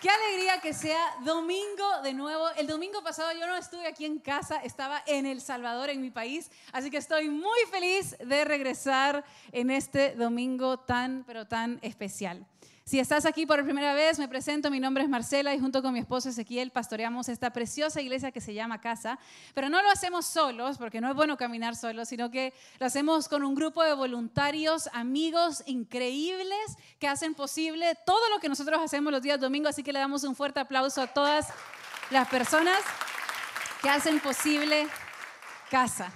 Qué alegría que sea domingo de nuevo. El domingo pasado yo no estuve aquí en casa, estaba en El Salvador, en mi país. Así que estoy muy feliz de regresar en este domingo tan, pero tan especial. Si estás aquí por primera vez, me presento, mi nombre es Marcela y junto con mi esposo Ezequiel pastoreamos esta preciosa iglesia que se llama Casa, pero no lo hacemos solos, porque no es bueno caminar solos, sino que lo hacemos con un grupo de voluntarios, amigos increíbles que hacen posible todo lo que nosotros hacemos los días domingos, así que le damos un fuerte aplauso a todas las personas que hacen posible Casa.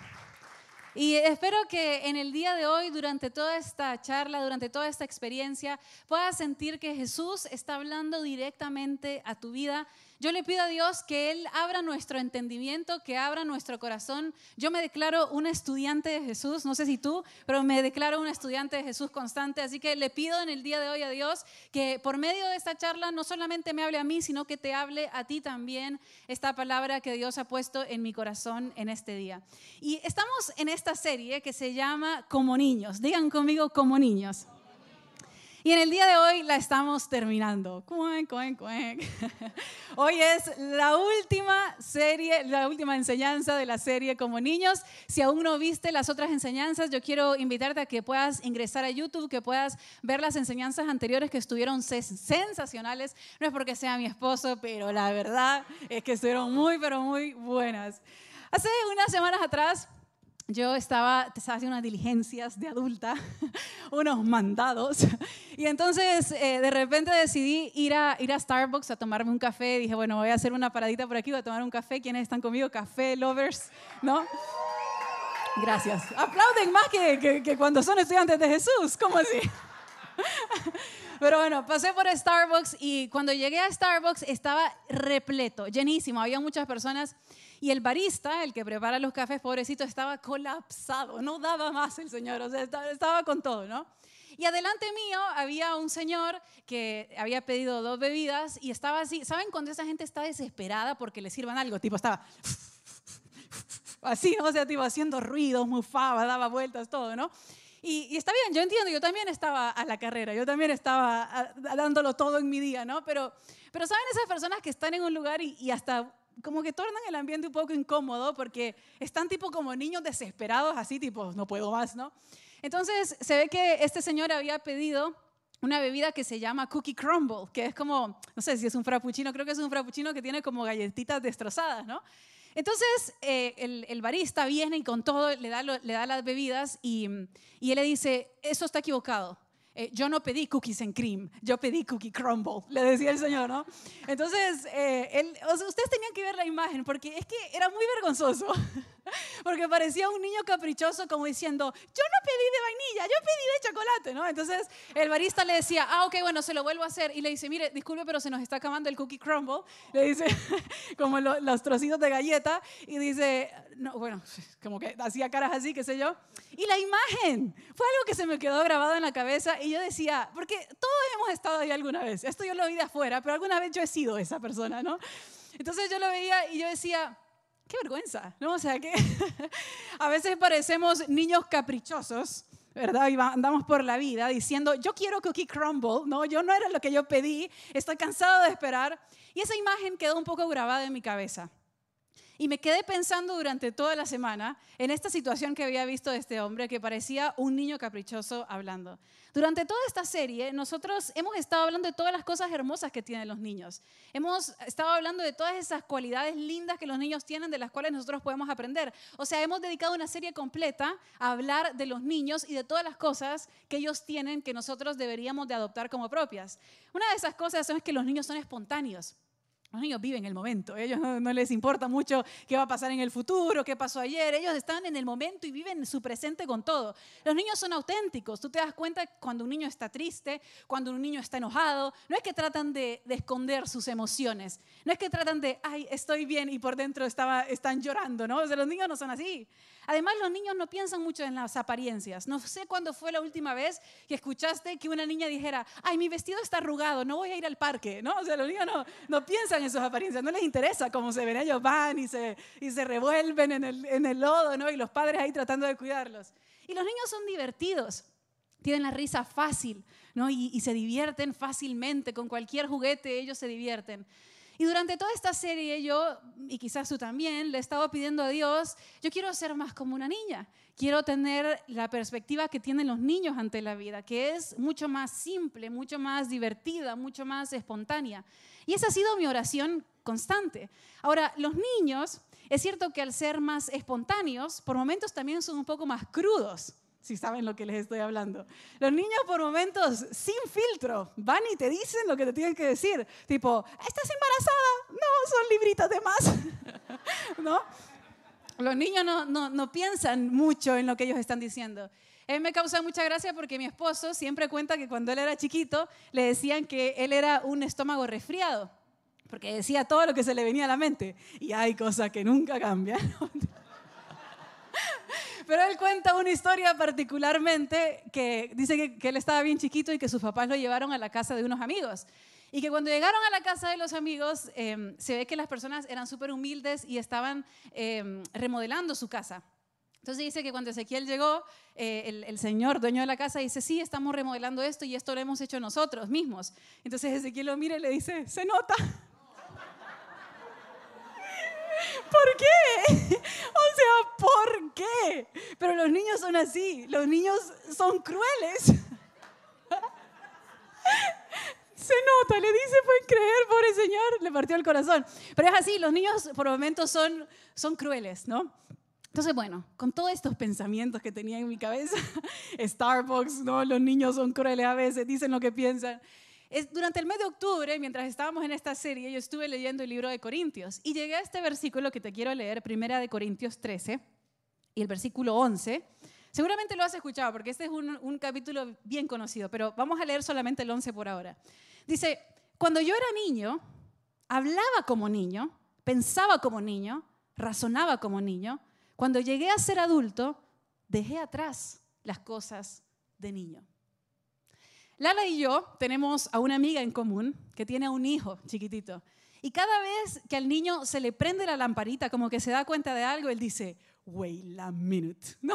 Y espero que en el día de hoy, durante toda esta charla, durante toda esta experiencia, puedas sentir que Jesús está hablando directamente a tu vida yo le pido a Dios que Él abra nuestro entendimiento, que abra nuestro corazón. Yo me declaro una estudiante de Jesús, no sé si tú, pero me declaro una estudiante de Jesús constante. Así que le pido en el día de hoy a Dios que por medio de esta charla no solamente me hable a mí, sino que te hable a ti también esta palabra que Dios ha puesto en mi corazón en este día. Y estamos en esta serie que se llama Como niños. Digan conmigo como niños. Y en el día de hoy la estamos terminando. Hoy es la última serie, la última enseñanza de la serie como niños. Si aún no viste las otras enseñanzas, yo quiero invitarte a que puedas ingresar a YouTube, que puedas ver las enseñanzas anteriores que estuvieron sensacionales. No es porque sea mi esposo, pero la verdad es que estuvieron muy, pero muy buenas. Hace unas semanas atrás yo estaba, haciendo unas diligencias de adulta, unos mandados, y entonces eh, de repente decidí ir a, ir a Starbucks a tomarme un café. Dije, bueno, voy a hacer una paradita por aquí, voy a tomar un café. ¿Quiénes están conmigo? Café lovers, ¿no? Gracias. Aplauden más que, que cuando son estudiantes de Jesús. ¿Cómo así? Pero bueno, pasé por Starbucks y cuando llegué a Starbucks estaba repleto, llenísimo. Había muchas personas y el barista, el que prepara los cafés, pobrecito, estaba colapsado, no daba más el señor, o sea, estaba con todo, ¿no? Y adelante mío había un señor que había pedido dos bebidas y estaba así, ¿saben cuando esa gente está desesperada porque le sirvan algo? Tipo, estaba así, ¿no? O sea, tipo haciendo ruidos, mufaba, daba vueltas, todo, ¿no? Y, y, está bien, yo entiendo, yo también estaba a la carrera, yo también estaba dándolo todo en mi día, ¿no? Pero, pero ¿saben esas personas que están en un lugar y, y hasta como que tornan el ambiente un poco incómodo porque están tipo como niños desesperados, así tipo, no puedo más, ¿no? Entonces se ve que este señor había pedido una bebida que se llama Cookie Crumble, que es como, no sé si es un frappuccino, creo que es un frappuccino que tiene como galletitas destrozadas, ¿no? Entonces eh, el, barista viene y con todo le da, le da las bebidas y, y él le dice, eso está equivocado. Eh, yo no pedí cookies en cream, yo pedí cookie crumble, le decía el Señor, ¿no? Entonces, eh, ustedes tenían que ver la imagen porque es que era muy vergonzoso, porque parecía un niño caprichoso como diciendo, yo no pedí de vainilla, yo pedí de chocolate, ¿no? Entonces, el barista le decía, ah, ok, bueno, se lo vuelvo a hacer, y le dice, mire, disculpe, pero se nos está acabando el cookie crumble, le dice, como los trocitos de galleta, y dice, no, bueno, como que hacía caras así, qué sé yo, y la imagen fue algo que se me quedó grabado en la cabeza y yo decía, porque todos hemos estado ahí alguna vez, esto yo lo vi de afuera, pero alguna vez yo he sido esa persona, ¿no? Entonces yo lo veía y yo decía, qué vergüenza, ¿no? O sea, que a veces parecemos niños caprichosos. ¿verdad? Y andamos por la vida diciendo, yo quiero cookie crumble, no, yo no era lo que yo pedí, estoy cansado de esperar. Y esa imagen quedó un poco grabada en mi cabeza. Y me quedé pensando durante toda la semana en esta situación que había visto de este hombre que parecía un niño caprichoso hablando. Durante toda esta serie, nosotros hemos estado hablando de todas las cosas hermosas que tienen los niños. Hemos estado hablando de todas esas cualidades lindas que los niños tienen, de las cuales nosotros podemos aprender. O sea, hemos dedicado una serie completa a hablar de los niños y de todas las cosas que ellos tienen que nosotros deberíamos de adoptar como propias. Una de esas cosas es que los niños son espontáneos. Los niños viven el momento, ellos no, no, les importa mucho qué va a pasar en el futuro, qué pasó ayer, ellos están en el momento y viven su presente con todo. Los niños son auténticos, tú te das cuenta cuando un niño está triste, cuando un niño está enojado, no es que tratan de, de esconder sus emociones, no es que tratan de, ay, estoy bien y por dentro estaba, están llorando, ¿no? O sea, los niños no son así. Además, los niños no piensan mucho en las apariencias. No sé cuándo fue la última vez que escuchaste que una niña dijera, ay, mi vestido está arrugado, no voy a ir al parque, ¿no? O sea, los niños no, no piensan en sus apariencias, no les interesa cómo se ven, ellos van y se, y se revuelven en el, en el lodo, ¿no? Y los padres ahí tratando de cuidarlos. Y los niños son divertidos, tienen la risa fácil, ¿no? Y, y se divierten fácilmente, con cualquier juguete ellos se divierten. Y durante toda esta serie yo, y quizás tú también, le he estado pidiendo a Dios, yo quiero ser más como una niña. Quiero tener la perspectiva que tienen los niños ante la vida, que es mucho más simple, mucho más divertida, mucho más espontánea. Y esa ha sido mi oración constante. Ahora, los niños, es cierto que al ser más espontáneos, por momentos también son un poco más crudos si saben lo que les estoy hablando. Los niños por momentos sin filtro van y te dicen lo que te tienen que decir. Tipo, ¿estás embarazada? No, son libritos de más. ¿No? Los niños no, no, no, piensan mucho en lo que ellos están diciendo. Mí me causa mucha gracia porque mi esposo siempre cuenta que cuando él era chiquito le decían que él era un estómago resfriado, porque decía todo lo que se le venía a la mente. Y hay cosas que nunca cambian. Pero él cuenta una historia particularmente que dice que, él estaba bien chiquito y que sus papás lo llevaron a la casa de unos amigos. Y que cuando llegaron a la casa de los amigos, eh, se ve que las personas eran súper humildes y estaban eh, remodelando su casa. Entonces dice que cuando Ezequiel llegó, eh, el, el, señor dueño de la casa dice, sí, estamos remodelando esto y esto lo hemos hecho nosotros mismos. Entonces Ezequiel lo mira y le dice, se nota. ¿Por qué? O sea, ¿por qué? Pero los niños son así, los niños son crueles. Se nota, le dice, pueden creer, pobre señor, le partió el corazón. Pero es así, los niños por momentos son, son crueles, ¿no? Entonces, bueno, con todos estos pensamientos que tenía en mi cabeza, Starbucks, ¿no? Los niños son crueles a veces, dicen lo que piensan. Es, durante el mes de octubre, mientras estábamos en esta serie, yo estuve leyendo el libro de Corintios y llegué a este versículo que te quiero leer, primera de Corintios 13 y el versículo 11. Seguramente lo has escuchado porque este es un, capítulo bien conocido, pero vamos a leer solamente el 11 por ahora. Dice, cuando yo era niño, hablaba como niño, pensaba como niño, razonaba como niño. Cuando llegué a ser adulto, dejé atrás las cosas de niño. Lala y yo tenemos a una amiga en común que tiene un hijo chiquitito. Y cada vez que al niño se le prende la lamparita, como que se da cuenta de algo, él dice, wait a minute, ¿no?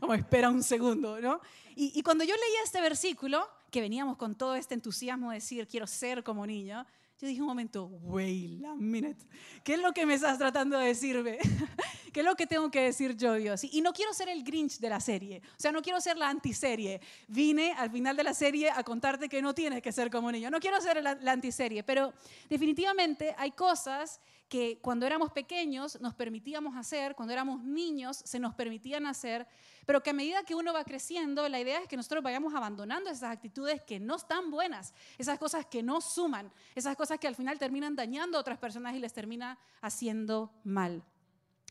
Como espera un segundo, ¿no? Y, cuando yo leía este versículo, que veníamos con todo este entusiasmo de decir, quiero ser como niño, yo dije un momento, wait a minute, ¿qué es lo que me estás tratando de decirme? ¿Qué es lo que tengo que decir yo, Dios? Y no quiero ser el Grinch de la serie, o sea, no quiero ser la antiserie. Vine al final de la serie a contarte que no tienes que ser como niño. No quiero ser la, la antiserie, pero definitivamente hay cosas que cuando éramos pequeños nos permitíamos hacer, cuando éramos niños se nos permitían hacer, pero que a medida que uno va creciendo, la idea es que nosotros vayamos abandonando esas actitudes que no están buenas, esas cosas que no suman, esas cosas que al final terminan dañando a otras personas y les termina haciendo mal.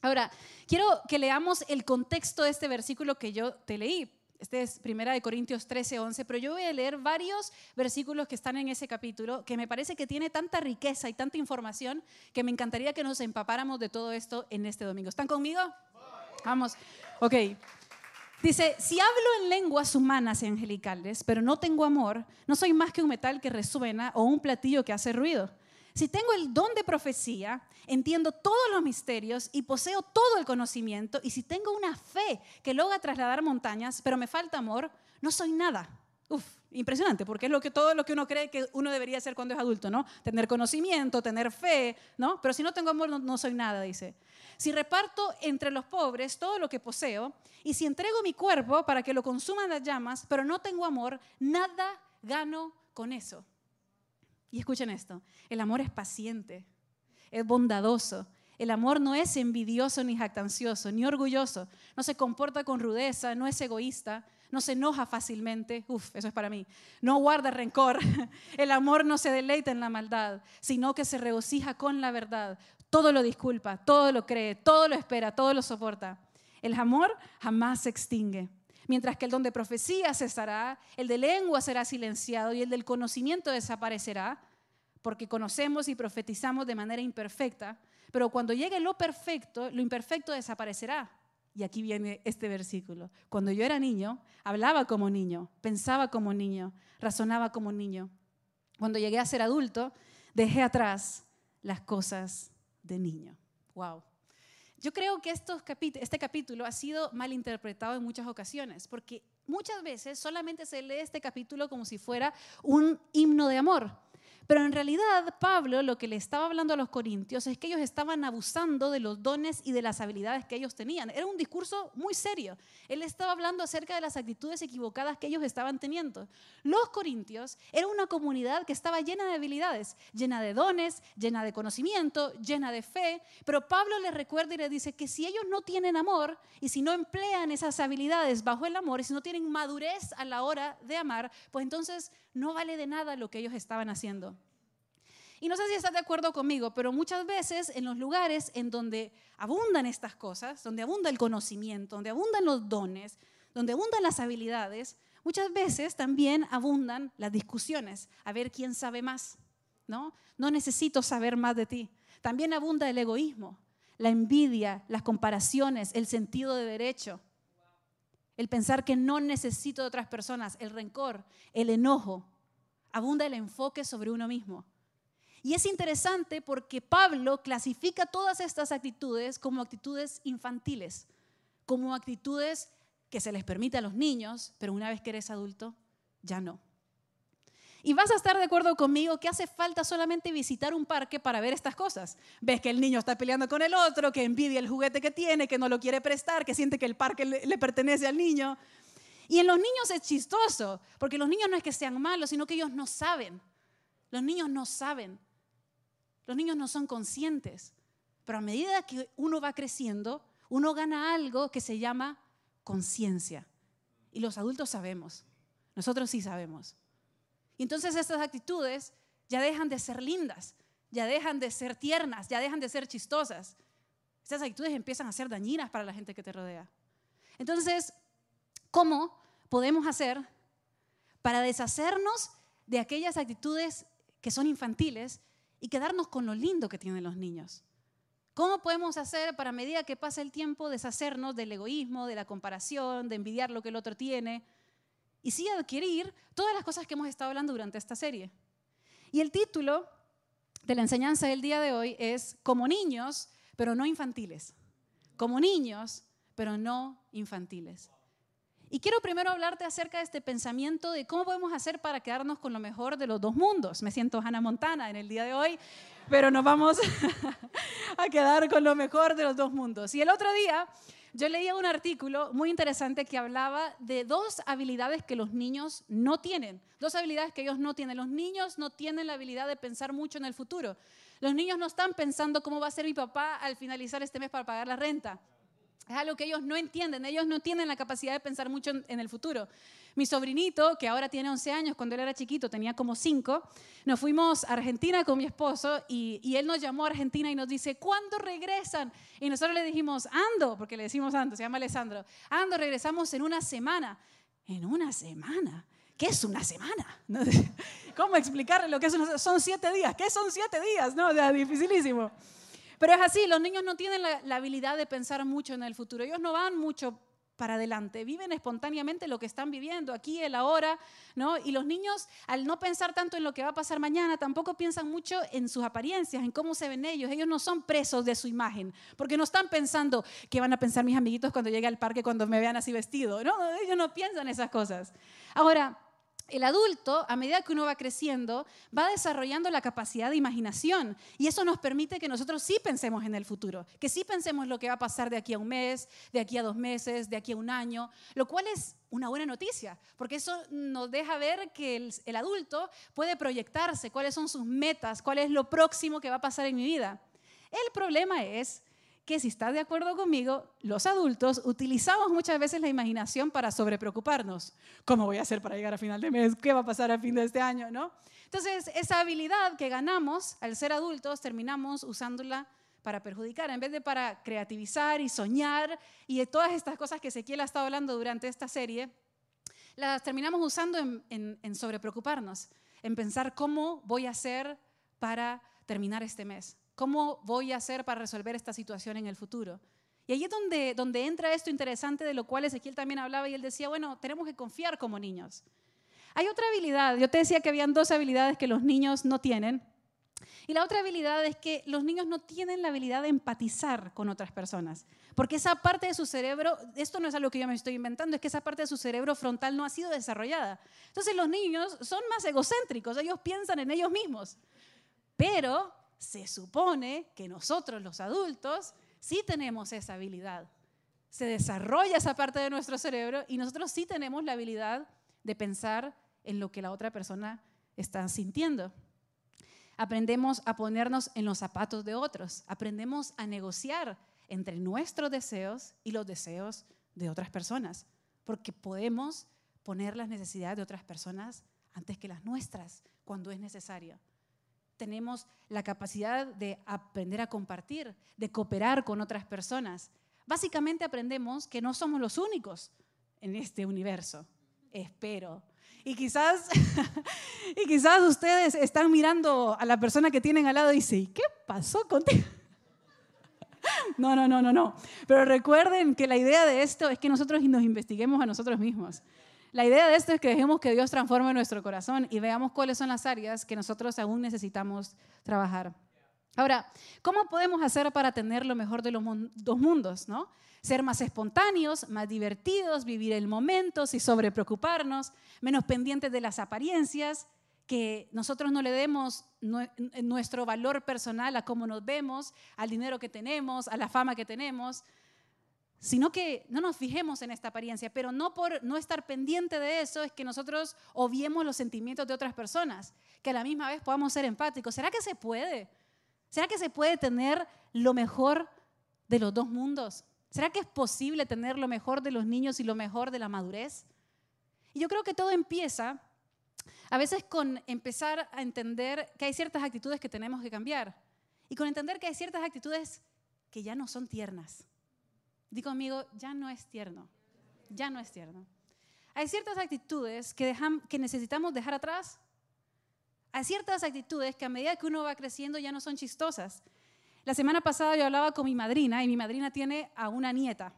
Ahora, quiero que leamos el contexto de este versículo que yo te leí. Este es Primera de Corintios 13, 11, pero yo voy a leer varios versículos que están en ese capítulo que me parece que tiene tanta riqueza y tanta información que me encantaría que nos empapáramos de todo esto en este domingo. ¿Están conmigo? Vamos. Ok. Dice, si hablo en lenguas humanas y angelicales, pero no tengo amor, no soy más que un metal que resuena o un platillo que hace ruido. Si tengo el don de profecía, entiendo todos los misterios y poseo todo el conocimiento, y si tengo una fe que logra trasladar montañas, pero me falta amor, no soy nada. Uf, impresionante, porque es lo que todo lo que uno cree que uno debería hacer cuando es adulto, ¿no? Tener conocimiento, tener fe, ¿no? Pero si no tengo amor, no, no soy nada, dice. Si reparto entre los pobres todo lo que poseo, y si entrego mi cuerpo para que lo consuman las llamas, pero no tengo amor, nada gano con eso. Y escuchen esto, el amor es paciente, es bondadoso. El amor no es envidioso ni jactancioso, ni orgulloso. No se comporta con rudeza, no es egoísta, no se enoja fácilmente, uf, eso es para mí, no guarda rencor, el amor no se deleita en la maldad, sino que se regocija con la verdad, todo lo disculpa, todo lo cree, todo lo espera, todo lo soporta. El amor jamás se extingue. Mientras que el don de profecía cesará, el de lengua será silenciado y el del conocimiento desaparecerá, porque conocemos y profetizamos de manera imperfecta, pero cuando llegue lo perfecto, lo imperfecto desaparecerá. Y aquí viene este versículo. Cuando yo era niño, hablaba como niño, pensaba como niño, razonaba como niño. Cuando llegué a ser adulto, dejé atrás las cosas de niño. Wow. Yo creo que este capítulo ha sido mal interpretado en muchas ocasiones, porque muchas veces solamente se lee este capítulo como si fuera un himno de amor. Pero en realidad Pablo lo que le estaba hablando a los corintios es que ellos estaban abusando de los dones y de las habilidades que ellos tenían. Era un discurso muy serio. Él estaba hablando acerca de las actitudes equivocadas que ellos estaban teniendo. Los corintios eran una comunidad que estaba llena de habilidades, llena de dones, llena de conocimiento, llena de fe. Pero Pablo les recuerda y les dice que si ellos no tienen amor y si no emplean esas habilidades bajo el amor y si no tienen madurez a la hora de amar, pues entonces no vale de nada lo que ellos estaban haciendo. Y no sé si estás de acuerdo conmigo, pero muchas veces en los lugares en donde abundan estas cosas, donde abunda el conocimiento, donde abundan los dones, donde abundan las habilidades, muchas veces también abundan las discusiones, a ver quién sabe más, ¿no? No necesito saber más de ti. También abunda el egoísmo, la envidia, las comparaciones, el sentido de derecho, el pensar que no necesito de otras personas, el rencor, el enojo. Abunda el enfoque sobre uno mismo. Y es interesante porque Pablo clasifica todas estas actitudes como actitudes infantiles, como actitudes que se les permite a los niños, pero una vez que eres adulto, ya no. Y vas a estar de acuerdo conmigo que hace falta solamente visitar un parque para ver estas cosas. Ves que el niño está peleando con el otro, que envidia el juguete que tiene, que no lo quiere prestar, que siente que el parque le, pertenece al niño. Y en los niños es chistoso, porque los niños no es que sean malos, sino que ellos no saben. Los niños no saben. Los niños no son conscientes. Pero a medida que uno va creciendo, uno gana algo que se llama conciencia. Y los adultos sabemos. Nosotros sí sabemos. Y entonces estas actitudes ya dejan de ser lindas, ya dejan de ser tiernas, ya dejan de ser chistosas. Estas actitudes empiezan a ser dañinas para la gente que te rodea. Entonces, ¿cómo podemos hacer para deshacernos de aquellas actitudes que son infantiles y quedarnos con lo lindo que tienen los niños? ¿Cómo podemos hacer para a medida que pasa el tiempo deshacernos del egoísmo, de la comparación, de envidiar lo que el otro tiene, y sí adquirir todas las cosas que hemos estado hablando durante esta serie. Y el título de la enseñanza del día de hoy es Como niños, pero no infantiles. Como niños, pero no infantiles. Y quiero primero hablarte acerca de este pensamiento de cómo podemos hacer para quedarnos con lo mejor de los dos mundos. Me siento Hannah Montana en el día de hoy, pero nos vamos a quedar con lo mejor de los dos mundos. Y el otro día yo leía un artículo muy interesante que hablaba de dos habilidades que los niños no tienen. Dos habilidades que ellos no tienen. Los niños no tienen la habilidad de pensar mucho en el futuro. Los niños no están pensando cómo va a ser mi papá al finalizar este mes para pagar la renta. Es algo que ellos no entienden, ellos no tienen la capacidad de pensar mucho en, el futuro. Mi sobrinito, que ahora tiene 11 años, cuando él era chiquito tenía como 5, nos fuimos a Argentina con mi esposo y, y, él nos llamó a Argentina y nos dice, ¿cuándo regresan? Y nosotros le dijimos, ando, porque le decimos ando, se llama Alessandro, ando, regresamos en una semana. ¿En una semana? ¿Qué es una semana? ¿Cómo explicarle lo que es una Son siete días. ¿Qué son siete días? No, o dificilísimo. Pero es así, los niños no tienen la, habilidad de pensar mucho en el futuro. Ellos no van mucho para adelante, viven espontáneamente lo que están viviendo aquí, el ahora, ¿no? Y los niños, al no pensar tanto en lo que va a pasar mañana, tampoco piensan mucho en sus apariencias, en cómo se ven ellos. Ellos no son presos de su imagen, porque no están pensando qué van a pensar mis amiguitos cuando llegue al parque, cuando me vean así vestido. No, ellos no piensan esas cosas. Ahora, el adulto, a medida que uno va creciendo, va desarrollando la capacidad de imaginación y eso nos permite que nosotros sí pensemos en el futuro, que sí pensemos lo que va a pasar de aquí a un mes, de aquí a dos meses, de aquí a un año, lo cual es una buena noticia, porque eso nos deja ver que el, adulto puede proyectarse, cuáles son sus metas, cuál es lo próximo que va a pasar en mi vida. El problema es que si estás de acuerdo conmigo, los adultos utilizamos muchas veces la imaginación para sobrepreocuparnos. ¿Cómo voy a hacer para llegar a final de mes? ¿Qué va a pasar a fin de este año? ¿no? Entonces, esa habilidad que ganamos al ser adultos, terminamos usándola para perjudicar, en vez de para creativizar y soñar y de todas estas cosas que Ezequiel ha estado hablando durante esta serie, las terminamos usando en, en, en sobrepreocuparnos, en pensar cómo voy a hacer para terminar este mes. ¿Cómo voy a hacer para resolver esta situación en el futuro? Y ahí es donde, entra esto interesante de lo cual Ezequiel también hablaba y él decía, bueno, tenemos que confiar como niños. Hay otra habilidad, yo te decía que habían dos habilidades que los niños no tienen. Y la otra habilidad es que los niños no tienen la habilidad de empatizar con otras personas, porque esa parte de su cerebro, esto no es algo que yo me estoy inventando, es que esa parte de su cerebro frontal no ha sido desarrollada. Entonces los niños son más egocéntricos, ellos piensan en ellos mismos, pero se supone que nosotros los adultos sí tenemos esa habilidad. Se desarrolla esa parte de nuestro cerebro y nosotros sí tenemos la habilidad de pensar en lo que la otra persona está sintiendo. Aprendemos a ponernos en los zapatos de otros, aprendemos a negociar entre nuestros deseos y los deseos de otras personas, porque podemos poner las necesidades de otras personas antes que las nuestras cuando es necesario tenemos la capacidad de aprender a compartir, de cooperar con otras personas. Básicamente aprendemos que no somos los únicos en este universo. Espero. Y quizás, y quizás ustedes están mirando a la persona que tienen al lado y dicen, ¿qué pasó contigo? No, no, no, no, no. Pero recuerden que la idea de esto es que nosotros nos investiguemos a nosotros mismos. La idea de esto es que dejemos que Dios transforme nuestro corazón y veamos cuáles son las áreas que nosotros aún necesitamos trabajar. Ahora, ¿cómo podemos hacer para tener lo mejor de los dos mundos? ¿no? Ser más espontáneos, más divertidos, vivir el momento, sin sobrepreocuparnos, menos pendientes de las apariencias, que nosotros no le demos nuestro valor personal a cómo nos vemos, al dinero que tenemos, a la fama que tenemos, sino que no nos fijemos en esta apariencia, pero no por no estar pendiente de eso es que nosotros obviemos los sentimientos de otras personas, que a la misma vez podamos ser empáticos. ¿Será que se puede? ¿Será que se puede tener lo mejor de los dos mundos? ¿Será que es posible tener lo mejor de los niños y lo mejor de la madurez? Y yo creo que todo empieza a veces con empezar a entender que hay ciertas actitudes que tenemos que cambiar y con entender que hay ciertas actitudes que ya no son tiernas Digo conmigo, ya no es tierno, ya no es tierno. Hay ciertas actitudes que, que necesitamos dejar atrás. Hay ciertas actitudes que a medida que uno va creciendo ya no son chistosas. La semana pasada yo hablaba con mi madrina y mi madrina tiene a una nieta.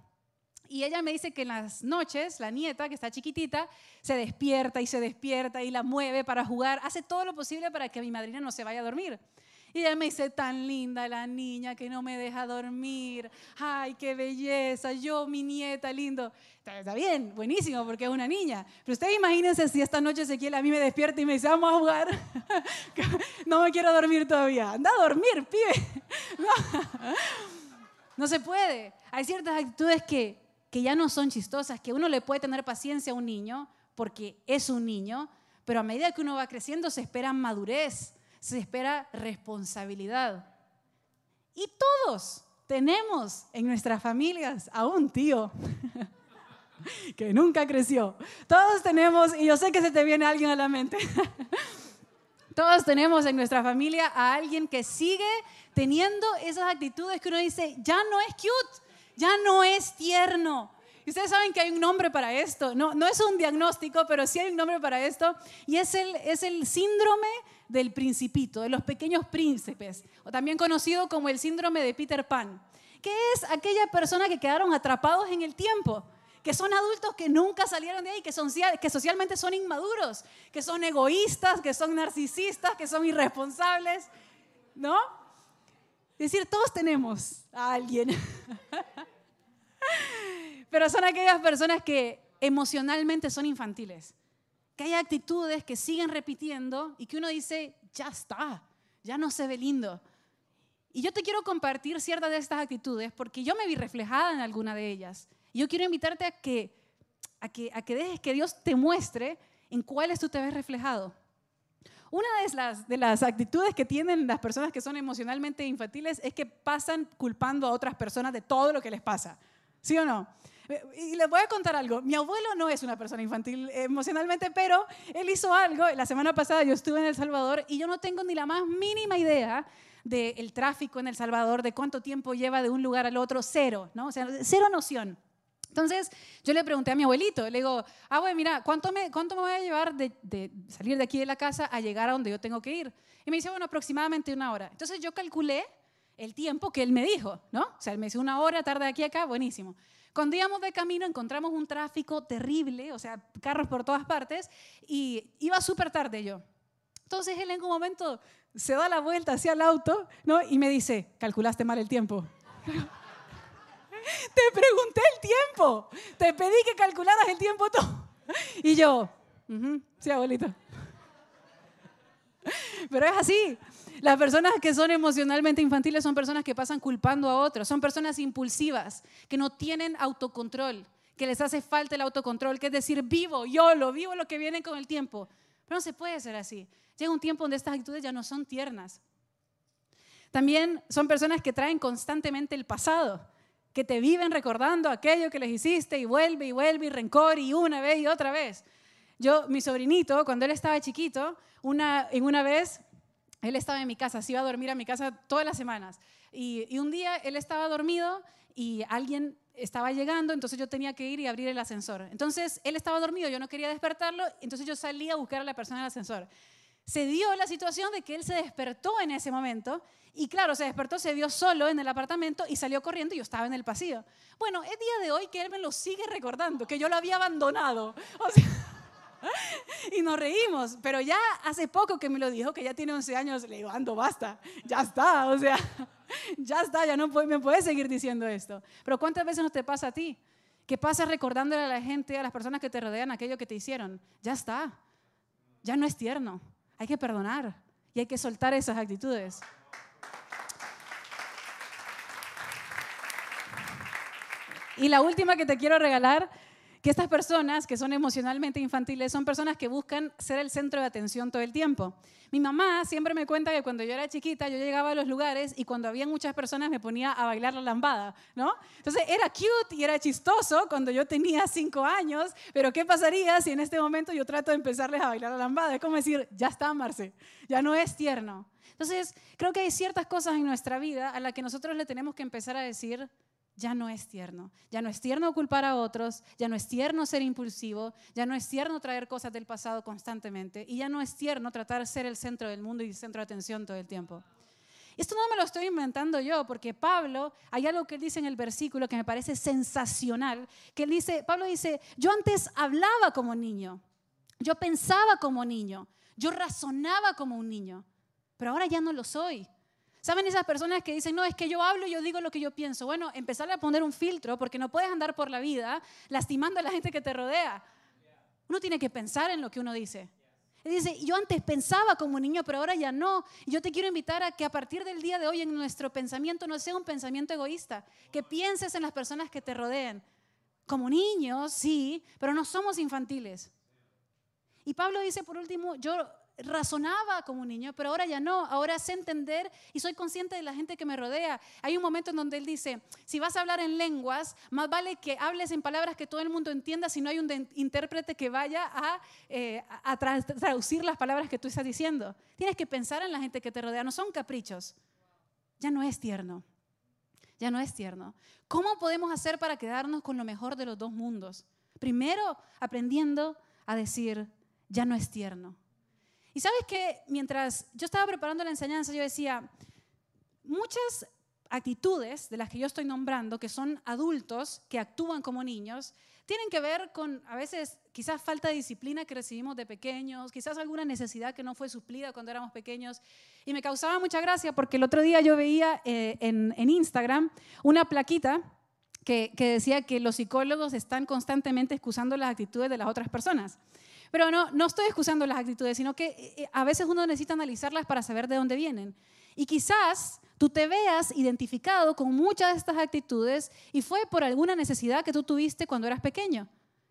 Y ella me dice que en las noches, la nieta, que está chiquitita, se despierta y se despierta y la mueve para jugar, hace todo lo posible para que mi madrina no se vaya a dormir. Y ella me dice, tan linda la niña que no me deja dormir. Ay, qué belleza. Yo, mi nieta, lindo. Está bien, buenísimo, porque es una niña. Pero ustedes imagínense si esta noche Ezequiel a mí me despierta y me dice, vamos a jugar. no me quiero dormir todavía. Anda a dormir, pibe. no. no se puede. Hay ciertas actitudes que, que ya no son chistosas, que uno le puede tener paciencia a un niño porque es un niño, pero a medida que uno va creciendo se espera madurez se espera responsabilidad. Y todos tenemos en nuestras familias a un tío que nunca creció. Todos tenemos, y yo sé que se te viene alguien a la mente, todos tenemos en nuestra familia a alguien que sigue teniendo esas actitudes que uno dice, ya no es cute, ya no es tierno. Y ustedes saben que hay un nombre para esto. No, no es un diagnóstico, pero sí hay un nombre para esto. Y es el, es el síndrome del principito, de los pequeños príncipes, o también conocido como el síndrome de Peter Pan, que es aquella persona que quedaron atrapados en el tiempo, que son adultos que nunca salieron de ahí, que, son, que socialmente son inmaduros, que son egoístas, que son narcisistas, que son irresponsables, ¿no? Es decir, todos tenemos a alguien. Pero son aquellas personas que emocionalmente son infantiles que hay actitudes que siguen repitiendo y que uno dice, ya está, ya no se ve lindo. Y yo te quiero compartir ciertas de estas actitudes porque yo me vi reflejada en alguna de ellas. Y yo quiero invitarte a que, a que, a que dejes que Dios te muestre en cuáles tú te ves reflejado. Una de las, de las actitudes que tienen las personas que son emocionalmente infantiles es que pasan culpando a otras personas de todo lo que les pasa. ¿Sí o no? Y les voy a contar algo. Mi abuelo no es una persona infantil emocionalmente, pero él hizo algo. La semana pasada yo estuve en El Salvador y yo no tengo ni la más mínima idea del tráfico en El Salvador, de cuánto tiempo lleva de un lugar al otro, cero, ¿no? O sea, cero noción. Entonces, yo le pregunté a mi abuelito, le digo, ah, bueno, mira, ¿cuánto me, cuánto me voy a llevar de, de, salir de aquí de la casa a llegar a donde yo tengo que ir? Y me dice, bueno, aproximadamente una hora. Entonces yo calculé el tiempo que él me dijo, ¿no? O sea, él me dice una hora, tarde de aquí a acá, buenísimo. Cuando íbamos de camino encontramos un tráfico terrible, o sea, carros por todas partes, y iba súper tarde yo. Entonces él en un momento se da la vuelta hacia el auto, ¿no? Y me dice, calculaste mal el tiempo. te pregunté el tiempo, te pedí que calcularas el tiempo tú. Y yo, sí, abuelito. Pero es así. Las personas que son emocionalmente infantiles son personas que pasan culpando a otros, son personas impulsivas, que no tienen autocontrol, que les hace falta el autocontrol, que es decir, vivo, yo lo vivo lo que viene con el tiempo. Pero no se puede ser así. Llega un tiempo donde estas actitudes ya no son tiernas. También son personas que traen constantemente el pasado, que te viven recordando aquello que les hiciste y vuelve y vuelve y rencor y una vez y otra vez. Yo, mi sobrinito, cuando él estaba chiquito, una, en una vez él estaba en mi casa, se iba a dormir a mi casa todas las semanas. Y, un día él estaba dormido y alguien estaba llegando, entonces yo tenía que ir y abrir el ascensor. Entonces él estaba dormido, yo no quería despertarlo, entonces yo salí a buscar a la persona en el ascensor. Se dio la situación de que él se despertó en ese momento y claro, se despertó, se vio solo en el apartamento y salió corriendo y yo estaba en el pasillo. Bueno, es día de hoy que él me lo sigue recordando, que yo lo había abandonado. O sea, y nos reímos, pero ya hace poco que me lo dijo, que ya tiene 11 años, le digo, ando, basta, ya está, o sea, ya está, ya no me puedes seguir diciendo esto. Pero ¿cuántas veces no te pasa a ti? ¿Qué pasa recordándole a la gente, a las personas que te rodean aquello que te hicieron? Ya está, ya no es tierno, hay que perdonar y hay que soltar esas actitudes. Y la última que te quiero regalar que estas personas que son emocionalmente infantiles son personas que buscan ser el centro de atención todo el tiempo. Mi mamá siempre me cuenta que cuando yo era chiquita yo llegaba a los lugares y cuando había muchas personas me ponía a bailar la lambada, ¿no? Entonces era cute y era chistoso cuando yo tenía cinco años, pero ¿qué pasaría si en este momento yo trato de empezarles a bailar la lambada? Es como decir, ya está, Marce, ya no es tierno. Entonces creo que hay ciertas cosas en nuestra vida a las que nosotros le tenemos que empezar a decir, ya no es tierno. Ya no es tierno culpar a otros, ya no es tierno ser impulsivo, ya no es tierno traer cosas del pasado constantemente y ya no es tierno tratar de ser el centro del mundo y el centro de atención todo el tiempo. Esto no me lo estoy inventando yo, porque Pablo, hay algo que él dice en el versículo que me parece sensacional, que él dice, Pablo dice, yo antes hablaba como niño, yo pensaba como niño, yo razonaba como un niño, pero ahora ya no lo soy. ¿Saben esas personas que dicen, no, es que yo hablo y yo digo lo que yo pienso? Bueno, empezar a poner un filtro porque no puedes andar por la vida lastimando a la gente que te rodea. Uno tiene que pensar en lo que uno dice. Él dice, yo antes pensaba como niño, pero ahora ya no. Yo te quiero invitar a que a partir del día de hoy en nuestro pensamiento no sea un pensamiento egoísta, que pienses en las personas que te rodean. Como niños, sí, pero no somos infantiles. Y Pablo dice, por último, yo razonaba como un niño, pero ahora ya no, ahora sé entender y soy consciente de la gente que me rodea. Hay un momento en donde él dice, si vas a hablar en lenguas, más vale que hables en palabras que todo el mundo entienda si no hay un intérprete que vaya a, eh, traducir las palabras que tú estás diciendo. Tienes que pensar en la gente que te rodea, no son caprichos. Ya no es tierno, ya no es tierno. ¿Cómo podemos hacer para quedarnos con lo mejor de los dos mundos? Primero, aprendiendo a decir, ya no es tierno y sabes que mientras yo estaba preparando la enseñanza, yo decía, muchas actitudes de las que yo estoy nombrando, que son adultos que actúan como niños, tienen que ver con a veces quizás falta de disciplina que recibimos de pequeños, quizás alguna necesidad que no fue suplida cuando éramos pequeños. Y me causaba mucha gracia porque el otro día yo veía eh, en, Instagram una plaquita que, decía que los psicólogos están constantemente excusando las actitudes de las otras personas. Pero no, no estoy excusando las actitudes, sino que eh, eh, a veces uno necesita analizarlas para saber de dónde vienen. Y quizás tú te veas identificado con muchas de estas actitudes y fue por alguna necesidad que tú tuviste cuando eras pequeño.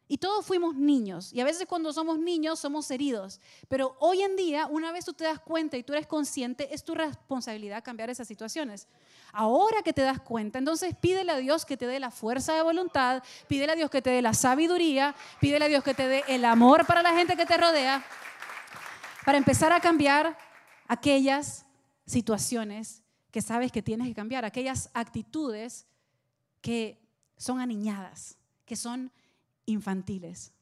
Y todos fuimos niños. Y a veces cuando somos niños somos heridos. Pero hoy en día, una vez tú te das cuenta y tú eres consciente, es tu responsabilidad cambiar esas situaciones. Ahora que te das cuenta, entonces pídele a Dios que te dé la fuerza de voluntad, pídele a Dios que te dé la sabiduría, pídele a Dios que te dé el amor para la gente que te rodea, para empezar a cambiar aquellas situaciones que sabes que tienes que cambiar, aquellas actitudes que son aniñadas, que son infantiles.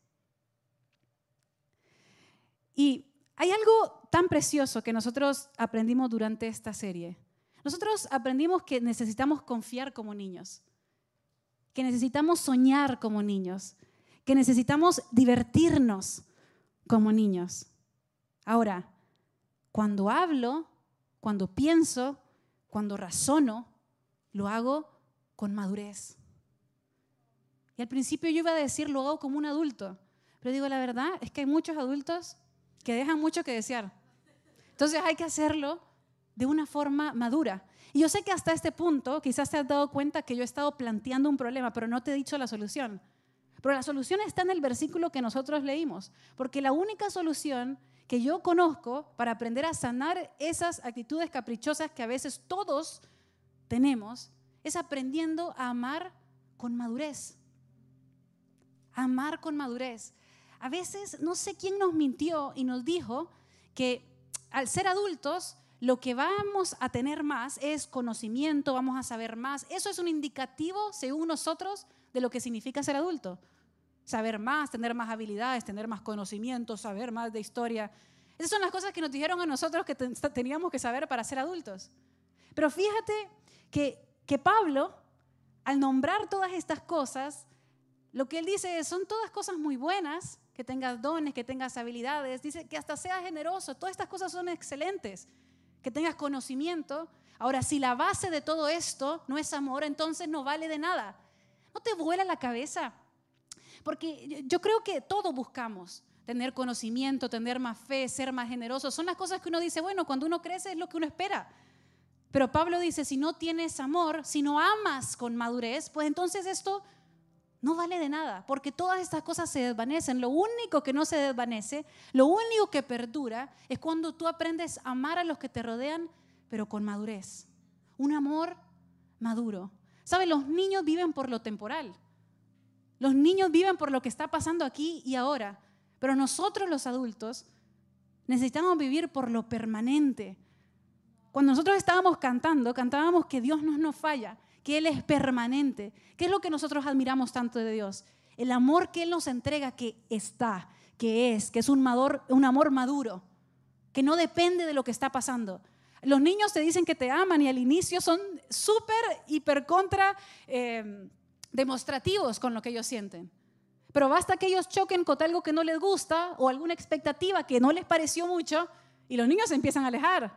Y hay algo tan precioso que nosotros aprendimos durante esta serie. Nosotros aprendimos que necesitamos confiar como niños, que necesitamos soñar como niños, que necesitamos divertirnos como niños. Ahora, cuando hablo, cuando pienso, cuando razono, lo hago con madurez. Al principio yo iba a decir, lo hago como un adulto. Pero digo, la verdad es que hay muchos adultos que dejan mucho que desear. Entonces hay que hacerlo de una forma madura. Y yo sé que hasta este punto quizás te has dado cuenta que yo he estado planteando un problema, pero no te he dicho la solución. Pero la solución está en el versículo que nosotros leímos, porque la única solución que yo conozco para aprender a sanar esas actitudes caprichosas que a veces todos tenemos es aprendiendo a amar con madurez amar con madurez. A veces no sé quién nos mintió y nos dijo que al ser adultos lo que vamos a tener más es conocimiento, vamos a saber más. Eso es un indicativo, según nosotros, de lo que significa ser adulto. Saber más, tener más habilidades, tener más conocimiento, saber más de historia. Esas son las cosas que nos dijeron a nosotros que teníamos que saber para ser adultos. Pero fíjate que, que Pablo, al nombrar todas estas cosas, lo que él dice es, son todas cosas muy buenas, que tengas dones, que tengas habilidades, dice que hasta seas generoso, todas estas cosas son excelentes, que tengas conocimiento. Ahora, si la base de todo esto no es amor, entonces no vale de nada. No te vuela la cabeza, porque yo creo que todo buscamos, tener conocimiento, tener más fe, ser más generoso, son las cosas que uno dice, bueno, cuando uno crece es lo que uno espera. Pero Pablo dice, si no tienes amor, si no amas con madurez, pues entonces esto no vale de nada, porque todas estas cosas se desvanecen. Lo único que no se desvanece, lo único que perdura, es cuando tú aprendes a amar a los que te rodean, pero con madurez. Un amor maduro. ¿Sabes? Los niños viven por lo temporal. Los niños viven por lo que está pasando aquí y ahora. Pero nosotros los adultos necesitamos vivir por lo permanente. Cuando nosotros estábamos cantando, cantábamos que Dios no nos falla que Él es permanente. ¿Qué es lo que nosotros admiramos tanto de Dios? El amor que Él nos entrega que está, que es, que es un, amor maduro, que no depende de lo que está pasando. Los niños te dicen que te aman y al inicio son súper, hiper contra em, demostrativos con lo que ellos sienten. Pero basta que ellos choquen con algo que no les gusta o alguna expectativa que no les pareció mucho y los niños se empiezan a alejar.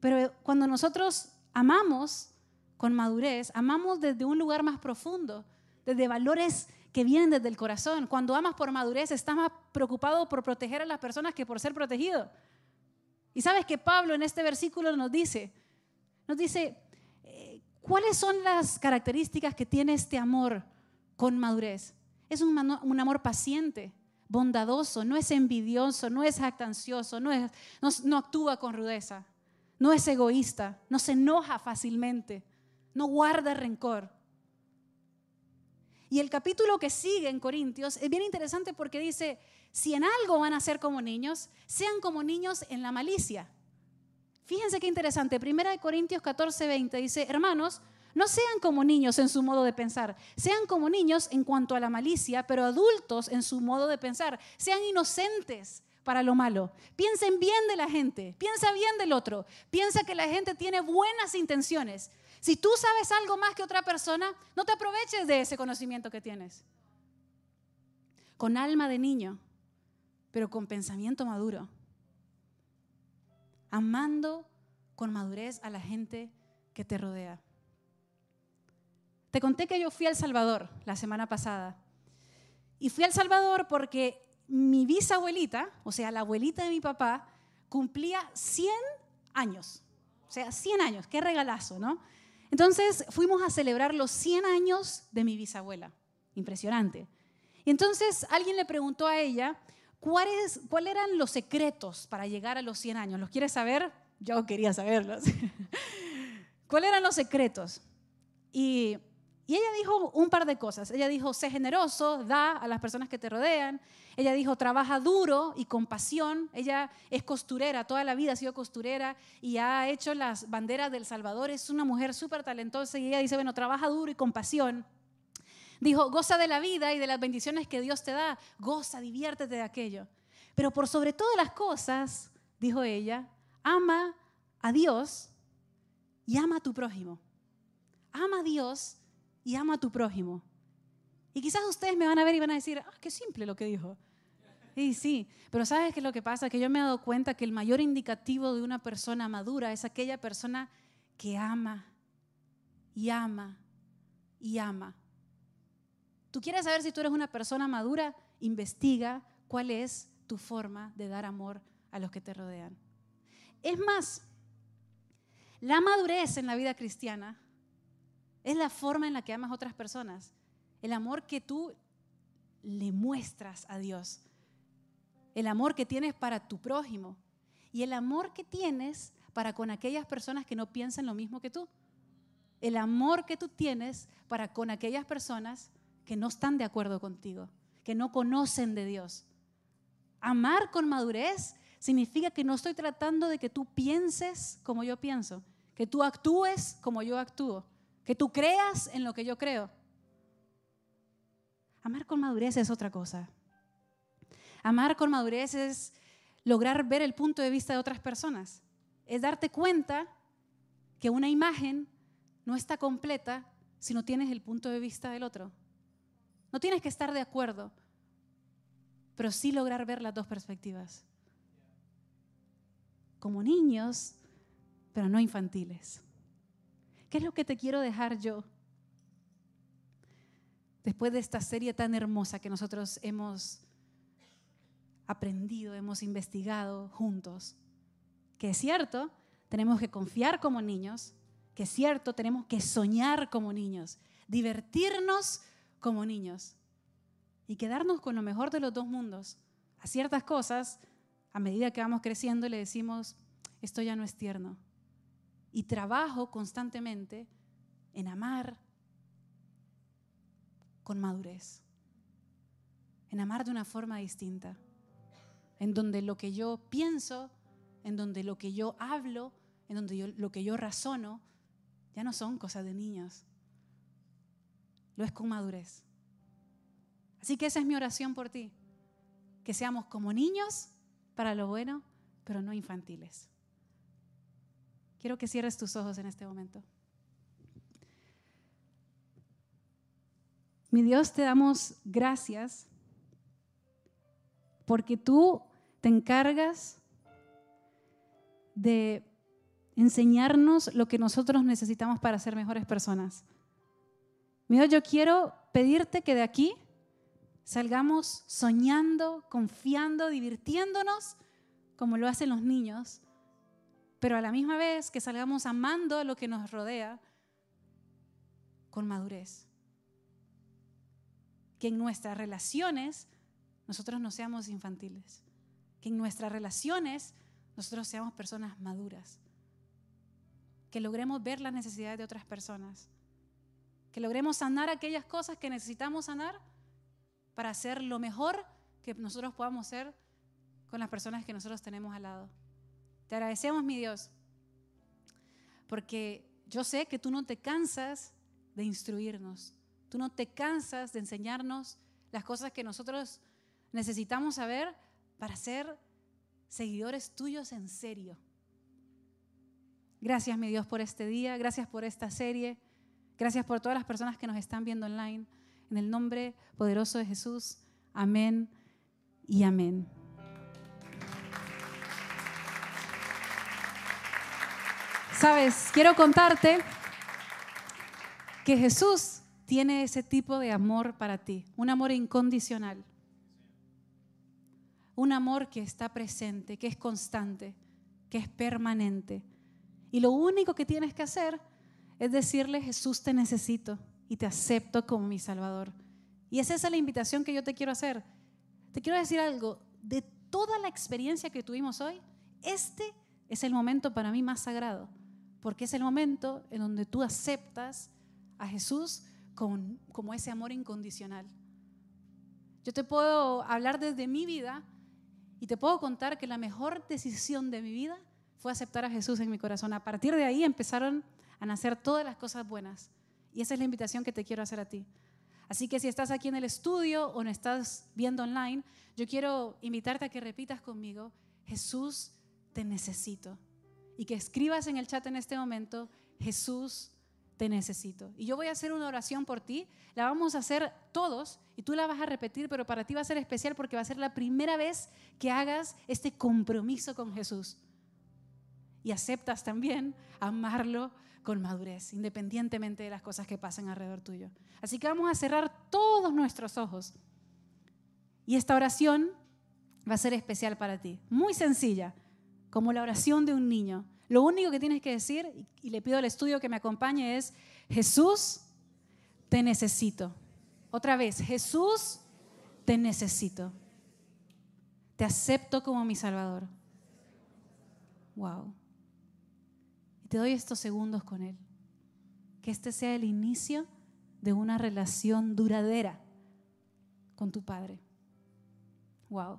Pero cuando nosotros amamos, con madurez, amamos desde un lugar más profundo, desde valores que vienen desde el corazón. Cuando amas por madurez, estás más preocupado por proteger a las personas que por ser protegido. Y sabes que Pablo en este versículo nos dice, nos dice, eh, ¿cuáles son las características que tiene este amor con madurez? Es un, amor paciente, bondadoso, no es envidioso, no es jactancioso, no, no actúa con rudeza, no es egoísta, no se enoja fácilmente, no guarda rencor. Y el capítulo que sigue en Corintios es bien interesante porque dice, si en algo van a ser como niños, sean como niños en la malicia. Fíjense qué interesante, Primera de Corintios 14, 20 dice, hermanos, no sean como niños en su modo de pensar, sean como niños en cuanto a la malicia, pero adultos en su modo de pensar, sean inocentes para lo malo. Piensen bien de la gente, piensa bien del otro, piensa que la gente tiene buenas intenciones. Si tú sabes algo más que otra persona, no te aproveches de ese conocimiento que tienes. Con alma de niño, pero con pensamiento maduro. Amando con madurez a la gente que te rodea. Te conté que yo fui al Salvador la semana pasada. Y fui al Salvador porque mi bisabuelita, o sea, la abuelita de mi papá, cumplía 100 años. O sea, 100 años, qué regalazo, ¿no? Entonces fuimos a celebrar los 100 años de mi bisabuela. Impresionante. Y entonces alguien le preguntó a ella, ¿cuáles eran los secretos para llegar a los 100 años? ¿Los quieres saber? Yo quería saberlos. ¿Cuáles eran los secretos? Y, y, ella dijo un par de cosas. Ella dijo, sé generoso, da a las personas que te rodean. Ella dijo, trabaja duro y con pasión. Ella es costurera, toda la vida ha sido costurera y ha hecho las banderas del Salvador. Es una mujer súper talentosa y ella dice, bueno, trabaja duro y con pasión. Dijo, goza de la vida y de las bendiciones que Dios te da. Goza, diviértete de aquello. Pero por sobre todas las cosas, dijo ella, ama a Dios y ama a tu prójimo. Ama a Dios y ama a tu prójimo. Y quizás ustedes me van a ver y van a decir, ah, qué simple lo que dijo. Sí, sí, pero ¿sabes qué es lo que pasa? Que yo me he dado cuenta que el mayor indicativo de una persona madura es aquella persona que ama y ama y ama. ¿Tú quieres saber si tú eres una persona madura? Investiga cuál es tu forma de dar amor a los que te rodean. Es más, la madurez en la vida cristiana es la forma en la que amas a otras personas. El amor que tú le muestras a Dios. El amor que tienes para tu prójimo. Y el amor que tienes para con aquellas personas que no piensan lo mismo que tú. El amor que tú tienes para con aquellas personas que no están de acuerdo contigo, que no conocen de Dios. Amar con madurez significa que no estoy tratando de que tú pienses como yo pienso, que tú actúes como yo actúo, que tú creas en lo que yo creo. Amar con madurez es otra cosa. Amar con madurez es lograr ver el punto de vista de otras personas. Es darte cuenta que una imagen no está completa si no tienes el punto de vista del otro. No tienes que estar de acuerdo, pero sí lograr ver las dos perspectivas. Como niños, pero no infantiles. ¿Qué es lo que te quiero dejar yo? Después de esta serie tan hermosa que nosotros hemos aprendido, hemos investigado juntos, que es cierto, tenemos que confiar como niños, que es cierto, tenemos que soñar como niños, divertirnos como niños y quedarnos con lo mejor de los dos mundos. A ciertas cosas, a medida que vamos creciendo, le decimos, esto ya no es tierno. Y trabajo constantemente en amar con madurez, en amar de una forma distinta, en donde lo que yo pienso, en donde lo que yo hablo, en donde lo que yo razono, ya no son cosas de niños, lo es con madurez. Así que esa es mi oración por ti, que seamos como niños para lo bueno, pero no infantiles. Quiero que cierres tus ojos en este momento. Mi Dios, te damos gracias porque tú te encargas de enseñarnos lo que nosotros necesitamos para ser mejores personas. Mi Dios, yo quiero pedirte que de aquí salgamos soñando, confiando, divirtiéndonos como lo hacen los niños, pero a la misma vez que salgamos amando lo que nos rodea con madurez. Que en nuestras relaciones nosotros no seamos infantiles, que en nuestras relaciones nosotros seamos personas maduras, que logremos ver las necesidades de otras personas que logremos sanar aquellas cosas que necesitamos sanar para hacer lo mejor que nosotros podamos ser con las personas que nosotros tenemos al lado. Te agradecemos, mi Dios, porque yo sé que tú no te cansas de instruirnos, tú no te cansas de enseñarnos las cosas que nosotros necesitamos saber para ser seguidores tuyos en serio. Gracias, mi Dios, por este día, gracias por esta serie. Gracias por todas las personas que nos están viendo online. En el nombre poderoso de Jesús. Amén y amén. Sabes, quiero contarte que Jesús tiene ese tipo de amor para ti, un amor incondicional, un amor que está presente, que es constante, que es permanente. Y lo único que tienes que hacer es decirle, Jesús, te necesito y te acepto como mi Salvador. Y es esa la invitación que yo te quiero hacer. Te quiero decir algo, de toda la experiencia que tuvimos hoy, este es el momento para mí más sagrado, porque es el momento en donde tú aceptas a Jesús como ese amor incondicional. Yo te puedo hablar desde mi vida y te puedo contar que la mejor decisión de mi vida fue aceptar a Jesús en mi corazón. A partir de ahí empezaron a nacer todas las cosas buenas. Y esa es la invitación que te quiero hacer a ti. Así que si estás aquí en el estudio o no estás viendo online, yo quiero invitarte a que repitas conmigo, Jesús, te necesito. Y que escribas en el chat en este momento, Jesús, te necesito. Y yo voy a hacer una oración por ti, la vamos a hacer todos y tú la vas a repetir, pero para ti va a ser especial porque va a ser la primera vez que hagas este compromiso con Jesús. Y aceptas también amarlo con madurez, independientemente de las cosas que pasen alrededor tuyo. Así que vamos a cerrar todos nuestros ojos. Y esta oración va a ser especial para ti, muy sencilla, como la oración de un niño. Lo único que tienes que decir, y le pido al estudio que me acompañe, es, Jesús, te necesito. Otra vez, Jesús, te necesito. Te acepto como mi Salvador. Wow te doy estos segundos con Él. Que este sea el inicio de una relación duradera con tu Padre. Wow.